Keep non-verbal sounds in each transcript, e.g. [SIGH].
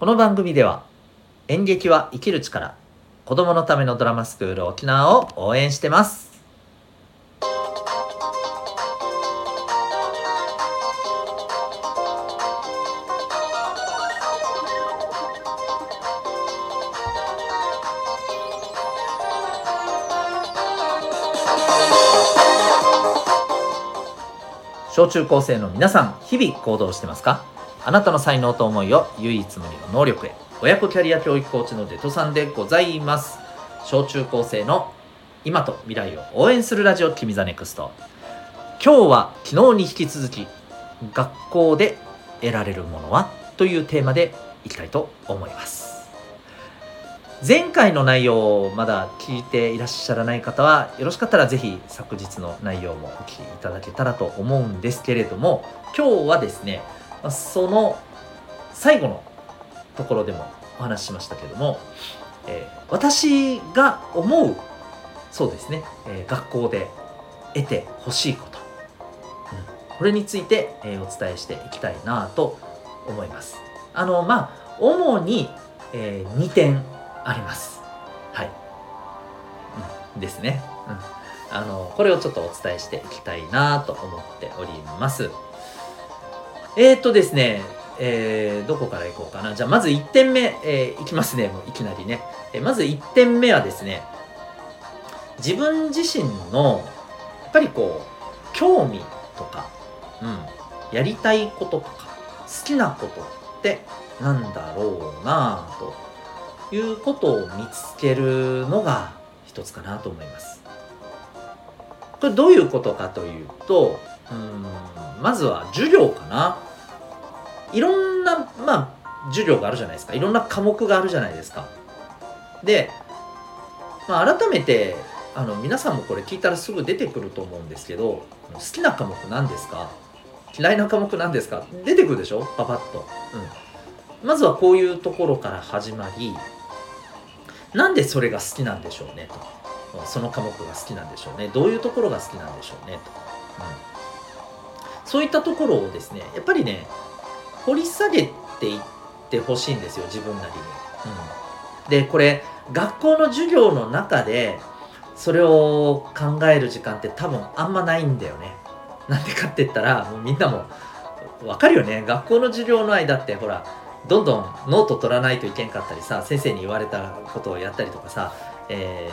この番組では演劇は生きる力子供のためのドラマスクール沖縄を応援してます。小中高生の皆さん日々行動してますか？あなたの才能と思いを唯一無二の能力へ。親子キャリア教育コーチのデトさんでございます。小中高生の今と未来を応援するラジオ君 THE NEXT。今日は昨日に引き続き学校で得られるものはというテーマでいきたいと思います。前回の内容をまだ聞いていらっしゃらない方はよろしかったらぜひ昨日の内容もお聞きいただけたらと思うんですけれども今日はですねその最後のところでもお話ししましたけども、えー、私が思うそうですね、えー、学校で得てほしいこと、うん、これについて、えー、お伝えしていきたいなと思います。あのまあ主に、え、2点あります。はい、うん、ですね、うん、あのこれをちょっとお伝えしていきたいなと思っております。えー、とですね、えー、どこからいこうかな。じゃあ、まず1点目、えー、いきますね。もういきなりね。え、まず1点目はですね、自分自身の、やっぱりこう、興味とか、うん、やりたいこととか、好きなことってなんだろうなということを見つけるのが一つかなと思います。これどういうことかというと、うん。まずは授業かな。いろんなまあ授業があるじゃないですか。いろんな科目があるじゃないですか。で、まあ、改めてあの皆さんもこれ聞いたらすぐ出てくると思うんですけど好きな科目何ですか？嫌いな科目何ですか？出てくるでしょ？パパッと、うん、まずはこういうところから始まりなんでそれが好きなんでしょうねと。その科目が好きなんでしょうね。どういうところが好きなんでしょうねと、うん。そういったところをですねやっぱりね掘り下げていってほしいんですよ自分なりに。うん、でこれ学校の授業の中でそれを考える時間って多分あんまないんだよね。なんでかって言ったらもうみんなも分かるよね。学校の授業の間ってほらどんどんノート取らないといけんかったりさ先生に言われたことをやったりとかさ、え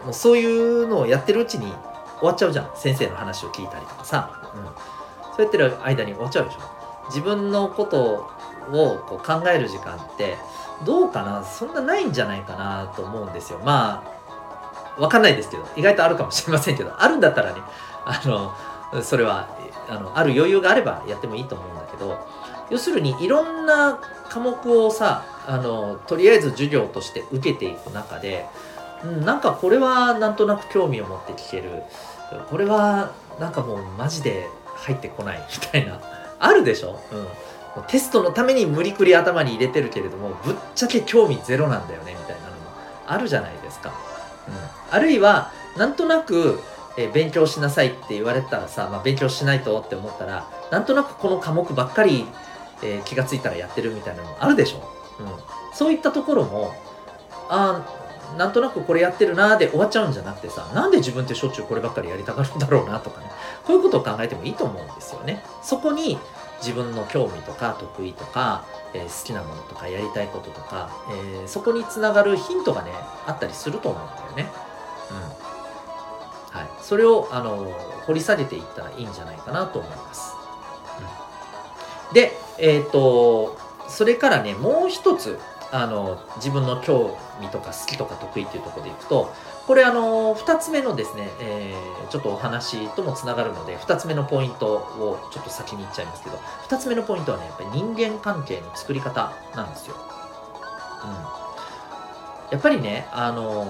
ー、もうそういうのをやってるうちに終わっちゃうじゃん。先生の話を聞いたりとかさ、うん、そうやってる間に終わっちゃうでしょ。自分のことをこう考える時間ってどうかな？そんなないんじゃないかなと思うんですよ。まあわかんないですけど意外とあるかもしれませんけどあるんだったらねあのそれはあのある余裕があればやってもいいと思うんだけど要するにいろんな科目をさあのとりあえず授業として受けていく中で、うん、なんかこれはなんとなく興味を持って聞ける。これはなんかもうマジで入ってこない。みたいな。あるでしょ、うん、テストのために無理くり頭に入れてるけれどもぶっちゃけ興味ゼロなんだよねみたいなのもあるじゃないですか、うん、あるいはなんとなく、え勉強しなさいって言われたらさ、まあ、勉強しないとって思ったらなんとなくこの科目ばっかり、えー、気がついたらやってるみたいなのもあるでしょ、うん、そういったところもあなんとなくこれやってるなで終わっちゃうんじゃなくてさなんで自分ってしょっちゅうこればっかりやりたがるんだろうなとかねこういうことを考えてもいいと思うんですよね。そこに自分の興味とか得意とか、えー、好きなものとかやりたいこととか、えー、そこにつながるヒントがねあったりすると思うんだよね。うん。はい。それをあの掘り下げていったらいいんじゃないかなと思います、うん、でえっ、ー、とそれからねもう一つあの自分の興味とか好きとか得意っていうところでいくとこれあの2つ目のですね、えー、ちょっとお話ともつながるので2つ目のポイントをちょっと先に言っちゃいますけど2つ目のポイントはねやっぱり人間関係の作り方なんですよ。うん、やっぱりねあの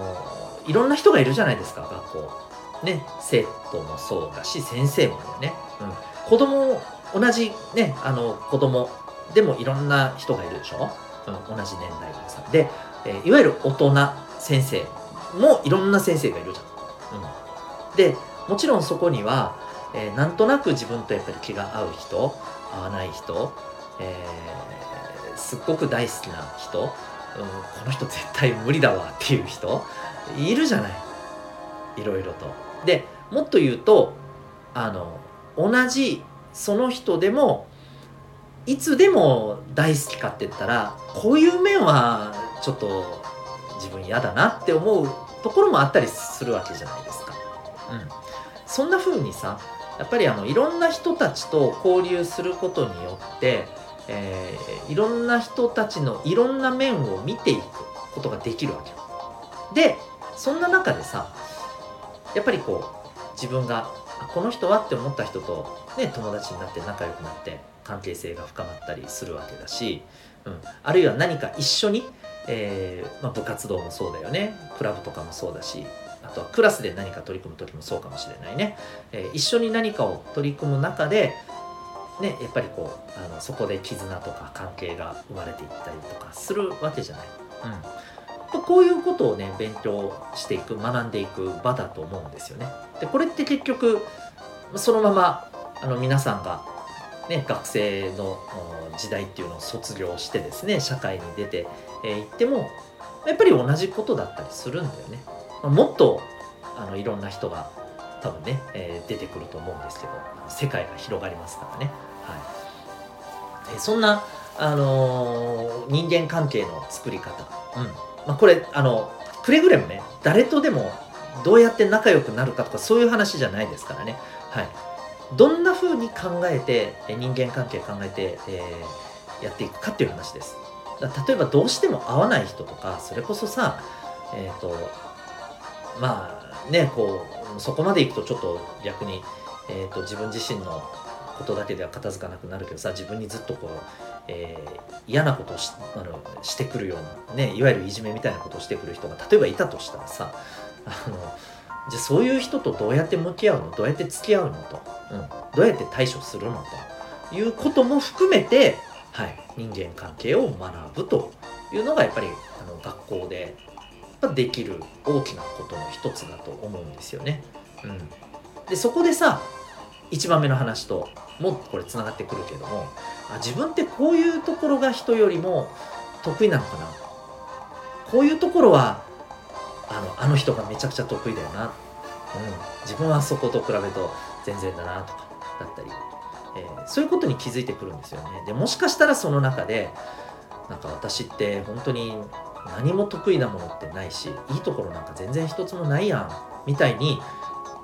いろんな人がいるじゃないですか学校。ね生徒もそうだし先生もね、うん、子供同じねあの子供でもいろんな人がいるでしょ？うん、同じ年代のさで、えー、いわゆる大人先生もいろんな先生がいるじゃん。うん、でもちろんそこには、えー、なんとなく自分とやっぱり気が合う人合わない人、えー、すっごく大好きな人、うん、この人絶対無理だわっていう人いるじゃないいろいろと。でもっと言うとあの同じその人でもいつでも大好きかって言ったらこういう面はちょっと自分嫌だなって思うところもあったりするわけじゃないですか。うん、そんな風にさやっぱりあのいろんな人たちと交流することによって、えー、いろんな人たちのいろんな面を見ていくことができるわけよ。でそんな中でさやっぱりこう自分がこの人はって思った人と、ね、友達になって仲良くなって関係性が深まったりするわけだし、うん、あるいは何か一緒に、えー、まあ、部活動もそうだよねクラブとかもそうだしあとはクラスで何か取り組む時もそうかもしれないね、えー、一緒に何かを取り組む中でね、やっぱりこうあのそこで絆とか関係が生まれていったりとかするわけじゃない。うん、こういうことをね勉強していく学んでいく場だと思うんですよね。でこれって結局そのままあの皆さんが、ね、学生の時代っていうのを卒業してですね社会に出てい、えー、ってもやっぱり同じことだったりするんだよね。まもっとあのいろんな人が多分ね、えー、出てくると思うんですけど世界が広がりますからね。はい、えそんな、あのー、人間関係の作り方、うんまあ、これあのくれぐれもね誰とでもどうやって仲良くなるかとかそういう話じゃないですからね。はい、どんな風に考えて人間関係考えて、えー、やっていくかっていう話です。例えばどうしても合わない人とかそれこそさえっ、ー、とまあねこうそこまでいくとちょっと逆に、えーと、自分自身のことだけでは片付かなくなるけどさ自分にずっとこう、えー、嫌なことをしあのしてくるようなねいわゆるいじめみたいなことをしてくる人が例えばいたとしたらさあのじゃあそういう人とどうやって向き合うの？どうやって付き合うのと、うん、どうやって対処するのということも含めて、はい、人間関係を学ぶというのがやっぱりあの学校でできる大きなことの一つだと思うんですよね。うん、でそこでさ1番目の話ともっとこれつながってくるけどもあ自分ってこういうところが人よりも得意なのかな？こういうところはあのあの人がめちゃくちゃ得意だよな、うん、自分はそこと比べると全然だなとかだったり、えー、そういうことに気づいてくるんですよね。でもしかしたらその中でなんか私って本当に何も得意なものってないしいいところなんか全然一つもないやんみたいに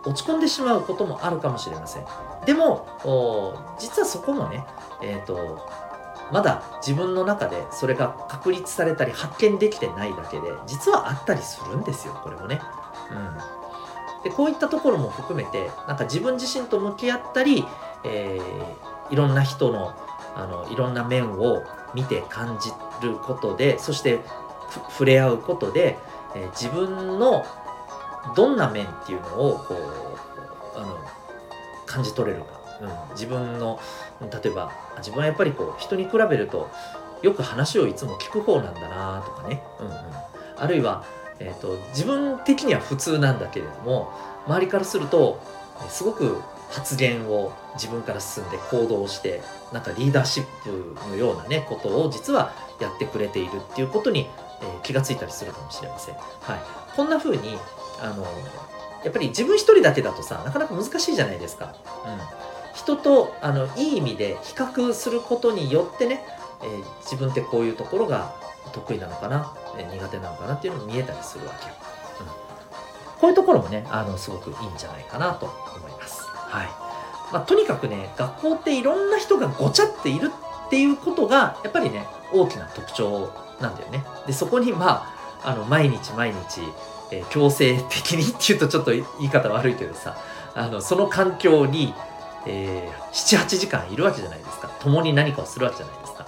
落ち込んでしまうこともあるかもしれません。でも実はそこもねえっ、ー、とまだ自分の中でそれが確立されたり発見できてないだけで実はあったりするんですよこれもね。うん、でこういったところも含めてなんか自分自身と向き合ったり、えー、いろんな人のあのいろんな面を見て感じることでそして触れ合うことで、えー、自分のどんな面っていうのをこうあの感じ取れるかうん、自分の例えば自分はやっぱりこう人に比べるとよく話をいつも聞く方なんだなとかね、うんうん、あるいは、えーと、自分的には普通なんだけれども周りからするとすごく発言を自分から進んで行動してなんかリーダーシップのようなねことを実はやってくれているっていうことに、えー、気がついたりするかもしれません。はい、こんな風にあのやっぱり自分一人だけだとさなかなか難しいじゃないですか。うん人とあのいい意味で比較することによってね、えー、自分ってこういうところが得意なのかな、えー、苦手なのかなっていうのも見えたりするわけよ、うん、こういうところもねあのすごくいいんじゃないかなと思います。はい。まあ、とにかくね学校っていろんな人がごちゃっているっていうことがやっぱりね大きな特徴なんだよね。でそこにまああの毎日毎日、えー、強制的にっていうとちょっと言い方悪いけどさあのその環境にえー、78時間いるわけじゃないですか。共に何かをするわけじゃないですか、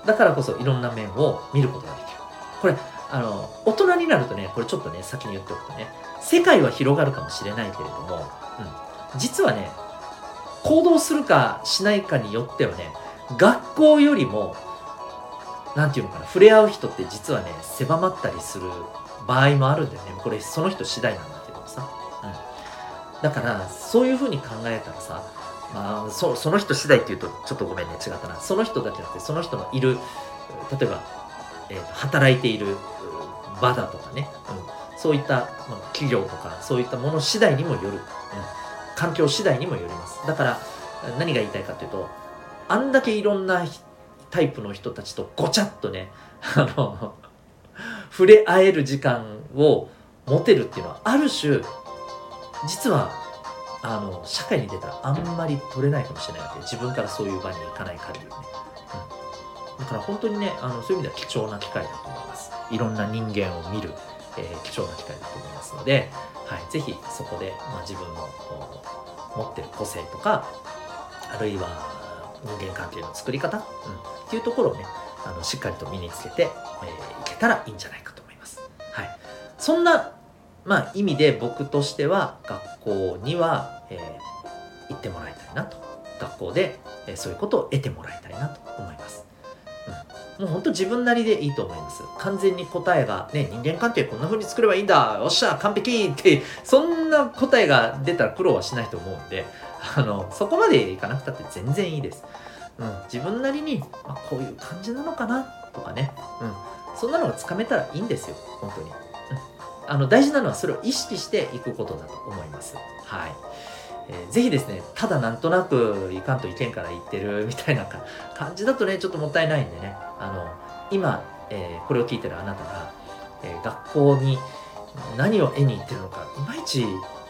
うん、だからこそいろんな面を見ることができる。これあの大人になるとねこれちょっとね先に言っておくとね世界は広がるかもしれないけれども、うん、実はね行動するかしないかによってはね学校よりも何て言うのかな触れ合う人って実はね狭まったりする場合もあるんだよね。これその人次第なんだ。だからそういうふうに考えたらさまあ、そその人次第っていうとちょっとごめんね違ったな。その人だけじゃなくてその人のいる例えば、えー、働いている場だとかね、うん、そういった、まあ、企業とかそういったもの次第にもよる、うん、環境次第にもよります。だから何が言いたいかというとあんだけいろんなタイプの人たちとごちゃっとね [LAUGHS] あの触れ合える時間を持てるっていうのはある種実はあの社会に出たらあんまり取れないかもしれないわけ自分からそういう場に行かない限りね、うん、だから本当にねあのそういう意味では貴重な機会だと思います。いろんな人間を見る、えー、貴重な機会だと思いますので、はい、ぜひそこで、まあ、自分の持ってる個性とかあるいは人間関係の作り方、うん、っていうところをねあのしっかりと身につけて、えー、いけたらいいんじゃないかと思います。はい、そんなまあ、意味で僕としては学校には、えー、行ってもらいたいなと。学校で、えー、そういうことを得てもらいたいなと思います、うん、もう本当自分なりでいいと思います。完全に答えがね人間関係こんな風に作ればいいんだよっしゃ完璧ってそんな答えが出たら苦労はしないと思うんであのそこまでいかなくたって全然いいです、うん、自分なりに、まあ、こういう感じなのかなとかね、うん、そんなのがつかめたらいいんですよ本当に。あの大事なのはそれを意識していくことだと思います。はい。えー、ぜひですね、ただなんとなくいかんといけんから言ってるみたいな感じだとね、ちょっともったいないんでね、あの、今、えー、これを聞いてるあなたが、えー、学校に何を得に行ってるのか、いまいち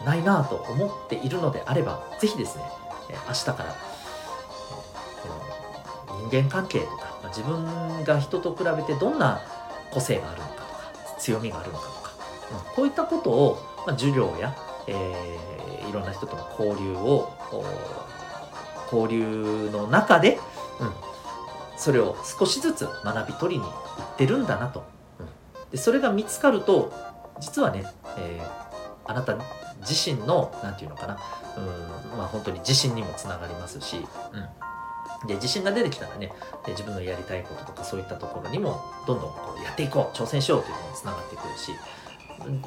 ないなと思っているのであれば、ぜひですね、え明日から、え、人間関係とか、ま、自分が人と比べてどんな個性があるのかとか、強みがあるのかとか、こういったことを、まあ、授業や、えー、いろんな人との交流を交流の中で、うん、それを少しずつ学び取りに行ってるんだなと、うん、でそれが見つかると実はね、えー、あなた自身の何て言うのかなうんまあ本当に自信にもつながりますし、うん、で自信が出てきたらねで自分のやりたいこととかそういったところにもどんどんこうやっていこう挑戦しようというのにつながってくるし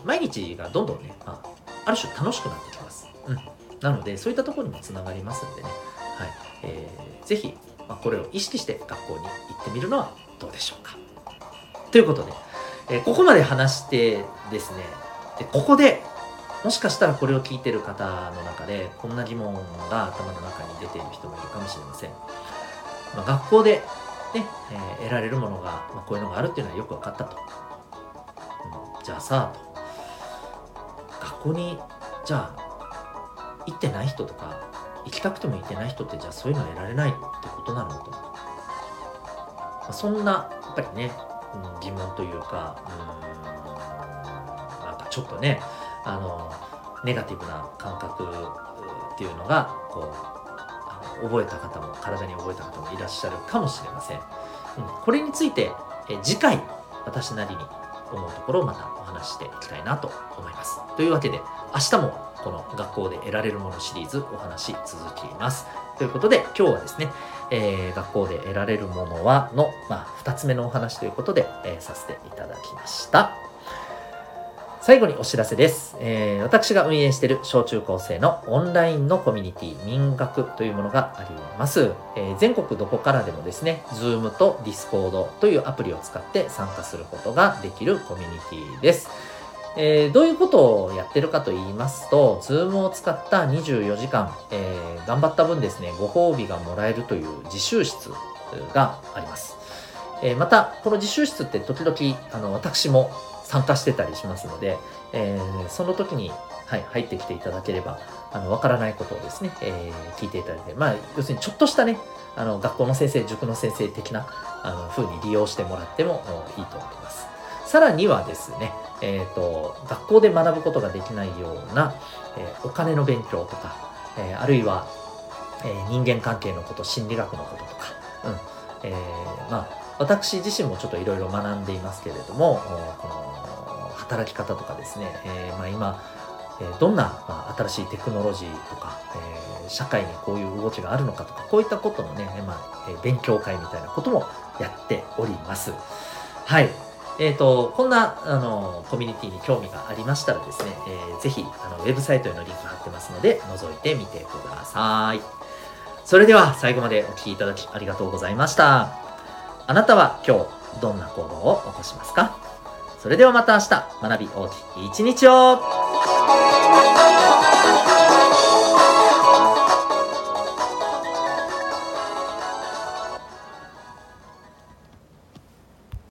毎日がどんどんね、まあ、ある種楽しくなってきます。うん。なので、そういったところにもつながりますんでね、はい。えー、ぜひ、まあ、これを意識して学校に行ってみるのはどうでしょうか。ということで、えー、ここまで話してですね、でここでもしかしたらこれを聞いてる方の中で、こんな疑問が頭の中に出ている人もいるかもしれません。まあ、学校でね、えー、得られるものが、まあ、こういうのがあるっていうのはよく分かったと。じゃあさと学校にじゃあ行ってない人とか行きたくても行ってない人ってじゃあそういうの得られないってことなのと、まあ、そんなやっぱりね、うん、疑問というかうんなんかちょっとねあのネガティブな感覚っていうのがこう覚えた方も体に覚えた方もいらっしゃるかもしれません、うん、これについてえ次回私なりに思うところをまた話していきたいなと思います。というわけで明日もこの学校で得られるものシリーズお話続きます。ということで今日はですね、えー、学校で得られるものはの、まあ、2つ目のお話ということで、えー、させていただきました。最後にお知らせです。えー、私が運営している小中高生のオンラインのコミュニティ民学というものがあります。えー、全国どこからでもですね、Zoom と Discord というアプリを使って参加することができるコミュニティです。えー、どういうことをやってるかと言いますと、Zoom を使った24時間、えー、頑張った分ですね、ご褒美がもらえるという自習室があります。えー、また、この自習室って時々、あの、私も参加してたりしますので、えー、その時に、はい、入ってきていただければ、あの、わからないことをですね、えー、聞いていただいて、まあ、要するにちょっとしたね、あの、学校の先生、塾の先生的な、あの、風に利用してもらってもいいと思います。さらにはですね、えっ、ー、と、学校で学ぶことができないような、えお金の勉強とか、えあるいは、え人間関係のこと、心理学のこととか、うん、えまあ、私自身もちょっといろいろ学んでいますけれども、この働き方とかですね、えー、まあ、今、どんな、新しいテクノロジーとか、えー、社会にこういう動きがあるのかとか、こういったことのね、まあ、勉強会みたいなこともやっております。はい。えっ、ー、と、こんな、あの、コミュニティに興味がありましたらですね、えー、ぜひ、あの、ウェブサイトへのリンク貼ってますので、覗いてみてください。それでは最後までお聴きいただきありがとうございましたあなたは今日どんな行動を起こしますか？それではまた明日学び大きい一日を。